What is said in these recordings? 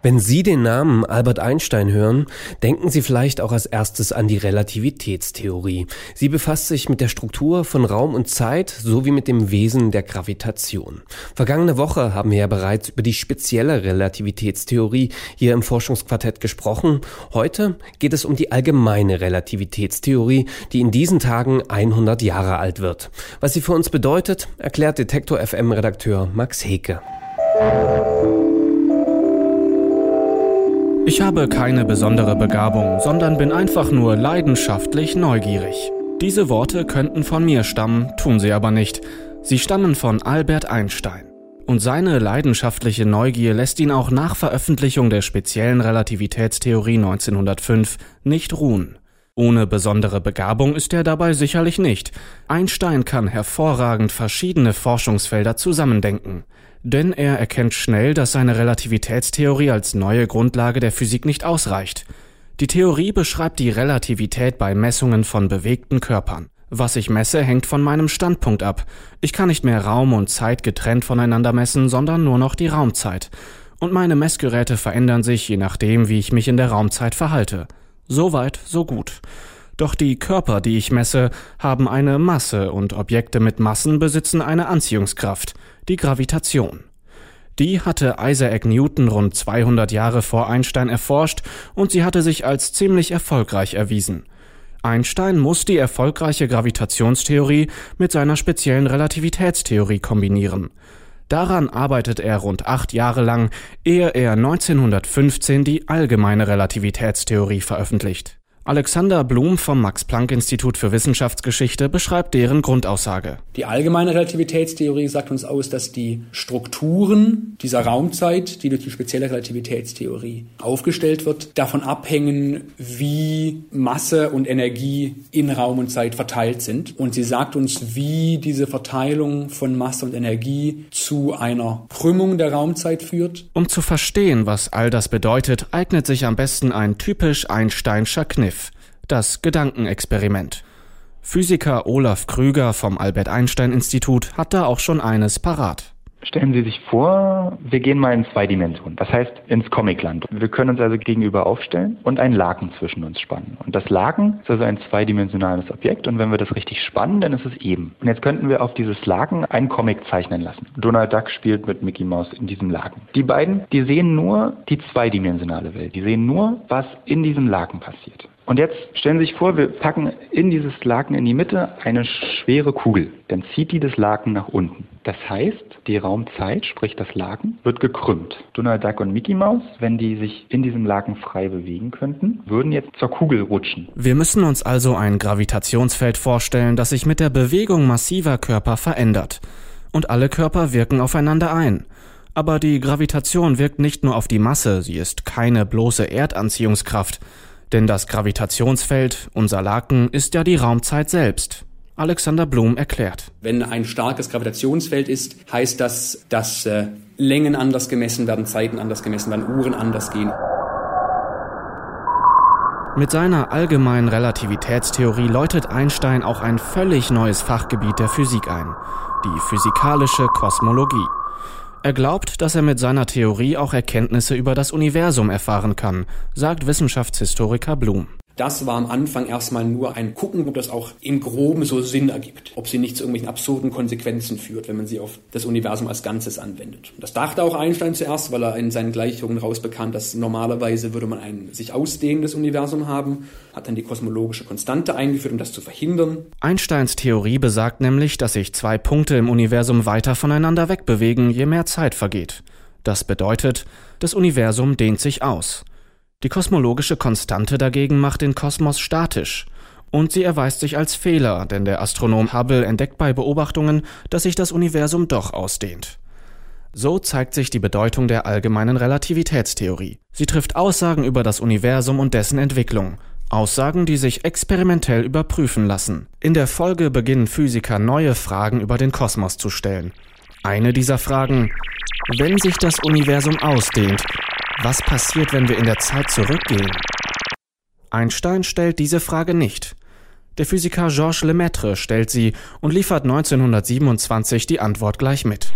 Wenn Sie den Namen Albert Einstein hören, denken Sie vielleicht auch als erstes an die Relativitätstheorie. Sie befasst sich mit der Struktur von Raum und Zeit sowie mit dem Wesen der Gravitation. Vergangene Woche haben wir ja bereits über die spezielle Relativitätstheorie hier im Forschungsquartett gesprochen. Heute geht es um die allgemeine Relativitätstheorie, die in diesen Tagen 100 Jahre alt wird. Was sie für uns bedeutet, erklärt Detektor FM Redakteur Max Heke. Ich habe keine besondere Begabung, sondern bin einfach nur leidenschaftlich neugierig. Diese Worte könnten von mir stammen, tun sie aber nicht. Sie stammen von Albert Einstein. Und seine leidenschaftliche Neugier lässt ihn auch nach Veröffentlichung der speziellen Relativitätstheorie 1905 nicht ruhen. Ohne besondere Begabung ist er dabei sicherlich nicht. Einstein kann hervorragend verschiedene Forschungsfelder zusammendenken denn er erkennt schnell, dass seine Relativitätstheorie als neue Grundlage der Physik nicht ausreicht. Die Theorie beschreibt die Relativität bei Messungen von bewegten Körpern. Was ich messe, hängt von meinem Standpunkt ab. Ich kann nicht mehr Raum und Zeit getrennt voneinander messen, sondern nur noch die Raumzeit. Und meine Messgeräte verändern sich je nachdem, wie ich mich in der Raumzeit verhalte. Soweit, so gut. Doch die Körper, die ich messe, haben eine Masse und Objekte mit Massen besitzen eine Anziehungskraft die Gravitation. Die hatte Isaac Newton rund 200 Jahre vor Einstein erforscht und sie hatte sich als ziemlich erfolgreich erwiesen. Einstein muss die erfolgreiche Gravitationstheorie mit seiner speziellen Relativitätstheorie kombinieren. Daran arbeitet er rund acht Jahre lang, ehe er 1915 die allgemeine Relativitätstheorie veröffentlicht. Alexander Blum vom Max-Planck-Institut für Wissenschaftsgeschichte beschreibt deren Grundaussage. Die allgemeine Relativitätstheorie sagt uns aus, dass die Strukturen dieser Raumzeit, die durch die spezielle Relativitätstheorie aufgestellt wird, davon abhängen, wie Masse und Energie in Raum und Zeit verteilt sind. Und sie sagt uns, wie diese Verteilung von Masse und Energie zu einer Krümmung der Raumzeit führt. Um zu verstehen, was all das bedeutet, eignet sich am besten ein typisch Einsteinscher Kniff das Gedankenexperiment. Physiker Olaf Krüger vom Albert Einstein Institut hat da auch schon eines parat. Stellen Sie sich vor, wir gehen mal in zwei Dimensionen, das heißt ins Comicland. Wir können uns also gegenüber aufstellen und einen Laken zwischen uns spannen. Und das Laken ist also ein zweidimensionales Objekt und wenn wir das richtig spannen, dann ist es eben. Und jetzt könnten wir auf dieses Laken einen Comic zeichnen lassen. Donald Duck spielt mit Mickey Mouse in diesem Laken. Die beiden, die sehen nur die zweidimensionale Welt. Die sehen nur, was in diesem Laken passiert. Und jetzt stellen Sie sich vor, wir packen in dieses Laken in die Mitte eine schwere Kugel. Dann zieht die das Laken nach unten. Das heißt, die Raumzeit, sprich das Laken, wird gekrümmt. Donald Duck und Mickey Mouse, wenn die sich in diesem Laken frei bewegen könnten, würden jetzt zur Kugel rutschen. Wir müssen uns also ein Gravitationsfeld vorstellen, das sich mit der Bewegung massiver Körper verändert. Und alle Körper wirken aufeinander ein. Aber die Gravitation wirkt nicht nur auf die Masse, sie ist keine bloße Erdanziehungskraft. Denn das Gravitationsfeld, unser Laken, ist ja die Raumzeit selbst. Alexander Blum erklärt. Wenn ein starkes Gravitationsfeld ist, heißt das, dass äh, Längen anders gemessen werden, Zeiten anders gemessen werden, Uhren anders gehen. Mit seiner allgemeinen Relativitätstheorie läutet Einstein auch ein völlig neues Fachgebiet der Physik ein, die physikalische Kosmologie. Er glaubt, dass er mit seiner Theorie auch Erkenntnisse über das Universum erfahren kann, sagt Wissenschaftshistoriker Blum. Das war am Anfang erstmal nur ein Gucken, ob das auch im Groben so Sinn ergibt. Ob sie nicht zu irgendwelchen absurden Konsequenzen führt, wenn man sie auf das Universum als Ganzes anwendet. Das dachte auch Einstein zuerst, weil er in seinen Gleichungen rausbekam, dass normalerweise würde man ein sich ausdehnendes Universum haben, hat dann die kosmologische Konstante eingeführt, um das zu verhindern. Einsteins Theorie besagt nämlich, dass sich zwei Punkte im Universum weiter voneinander wegbewegen, je mehr Zeit vergeht. Das bedeutet, das Universum dehnt sich aus. Die kosmologische Konstante dagegen macht den Kosmos statisch. Und sie erweist sich als Fehler, denn der Astronom Hubble entdeckt bei Beobachtungen, dass sich das Universum doch ausdehnt. So zeigt sich die Bedeutung der allgemeinen Relativitätstheorie. Sie trifft Aussagen über das Universum und dessen Entwicklung. Aussagen, die sich experimentell überprüfen lassen. In der Folge beginnen Physiker neue Fragen über den Kosmos zu stellen. Eine dieser Fragen, wenn sich das Universum ausdehnt, was passiert, wenn wir in der Zeit zurückgehen? Einstein stellt diese Frage nicht. Der Physiker Georges Lemaitre stellt sie und liefert 1927 die Antwort gleich mit.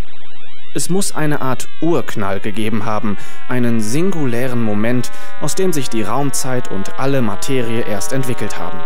Es muss eine Art Urknall gegeben haben, einen singulären Moment, aus dem sich die Raumzeit und alle Materie erst entwickelt haben.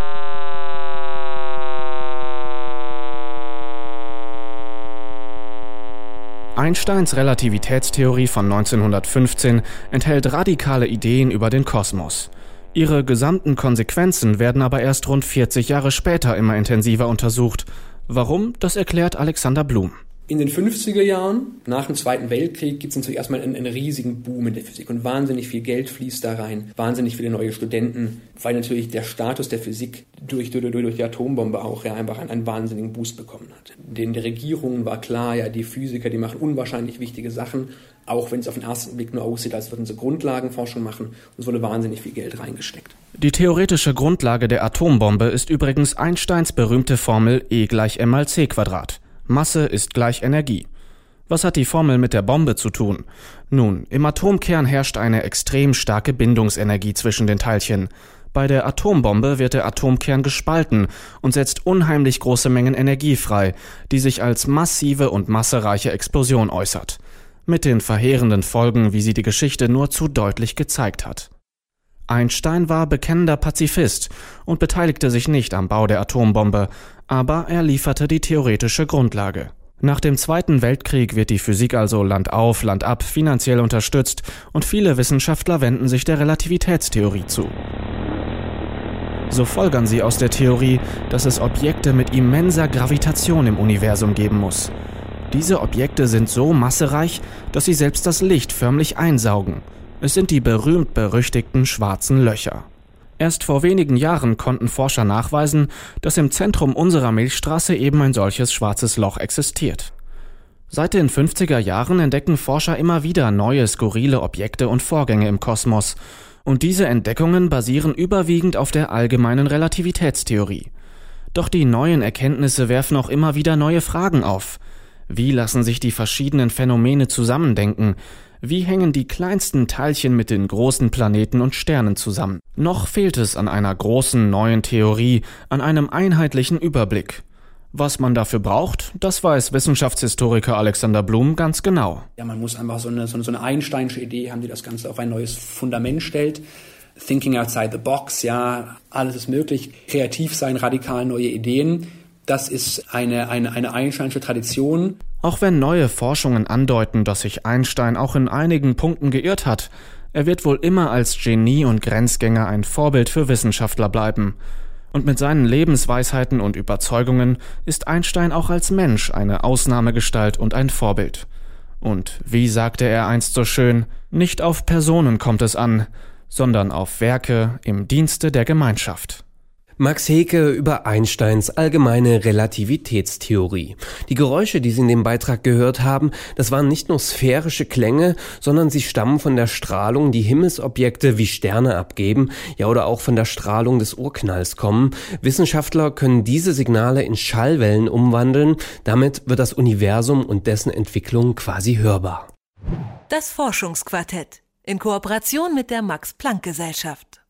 Einsteins Relativitätstheorie von 1915 enthält radikale Ideen über den Kosmos. Ihre gesamten Konsequenzen werden aber erst rund 40 Jahre später immer intensiver untersucht. Warum, das erklärt Alexander Blum. In den 50er Jahren, nach dem Zweiten Weltkrieg, gibt es natürlich erstmal einen, einen, riesigen Boom in der Physik und wahnsinnig viel Geld fließt da rein, wahnsinnig viele neue Studenten, weil natürlich der Status der Physik durch, durch, durch die Atombombe auch ja einfach einen, einen wahnsinnigen Boost bekommen hat. Den der Regierungen war klar, ja, die Physiker, die machen unwahrscheinlich wichtige Sachen, auch wenn es auf den ersten Blick nur aussieht, als würden sie Grundlagenforschung machen. Und es wurde wahnsinnig viel Geld reingesteckt. Die theoretische Grundlage der Atombombe ist übrigens Einsteins berühmte Formel E gleich m mal c Quadrat. Masse ist gleich Energie. Was hat die Formel mit der Bombe zu tun? Nun, im Atomkern herrscht eine extrem starke Bindungsenergie zwischen den Teilchen. Bei der Atombombe wird der Atomkern gespalten und setzt unheimlich große Mengen Energie frei, die sich als massive und massereiche Explosion äußert. Mit den verheerenden Folgen, wie sie die Geschichte nur zu deutlich gezeigt hat. Einstein war bekennender Pazifist und beteiligte sich nicht am Bau der Atombombe, aber er lieferte die theoretische Grundlage. Nach dem Zweiten Weltkrieg wird die Physik also Land auf, Land ab finanziell unterstützt und viele Wissenschaftler wenden sich der Relativitätstheorie zu. So folgern sie aus der Theorie, dass es Objekte mit immenser Gravitation im Universum geben muss. Diese Objekte sind so massereich, dass sie selbst das Licht förmlich einsaugen. Es sind die berühmt-berüchtigten schwarzen Löcher. Erst vor wenigen Jahren konnten Forscher nachweisen, dass im Zentrum unserer Milchstraße eben ein solches schwarzes Loch existiert. Seit den 50er Jahren entdecken Forscher immer wieder neue skurrile Objekte und Vorgänge im Kosmos, und diese Entdeckungen basieren überwiegend auf der allgemeinen Relativitätstheorie. Doch die neuen Erkenntnisse werfen auch immer wieder neue Fragen auf. Wie lassen sich die verschiedenen Phänomene zusammendenken? Wie hängen die kleinsten Teilchen mit den großen Planeten und Sternen zusammen? Noch fehlt es an einer großen neuen Theorie, an einem einheitlichen Überblick. Was man dafür braucht, das weiß Wissenschaftshistoriker Alexander Blum ganz genau. Ja, man muss einfach so eine, so eine Einsteinsche Idee haben, die das Ganze auf ein neues Fundament stellt. Thinking outside the box, ja, alles ist möglich. Kreativ sein, radikal neue Ideen. Das ist eine, eine, eine Einsteinsche Tradition. Auch wenn neue Forschungen andeuten, dass sich Einstein auch in einigen Punkten geirrt hat, er wird wohl immer als Genie und Grenzgänger ein Vorbild für Wissenschaftler bleiben. Und mit seinen Lebensweisheiten und Überzeugungen ist Einstein auch als Mensch eine Ausnahmegestalt und ein Vorbild. Und wie sagte er einst so schön, nicht auf Personen kommt es an, sondern auf Werke im Dienste der Gemeinschaft. Max Heke über Einsteins allgemeine Relativitätstheorie. Die Geräusche, die Sie in dem Beitrag gehört haben, das waren nicht nur sphärische Klänge, sondern sie stammen von der Strahlung, die Himmelsobjekte wie Sterne abgeben, ja oder auch von der Strahlung des Urknalls kommen. Wissenschaftler können diese Signale in Schallwellen umwandeln, damit wird das Universum und dessen Entwicklung quasi hörbar. Das Forschungsquartett in Kooperation mit der Max Planck Gesellschaft.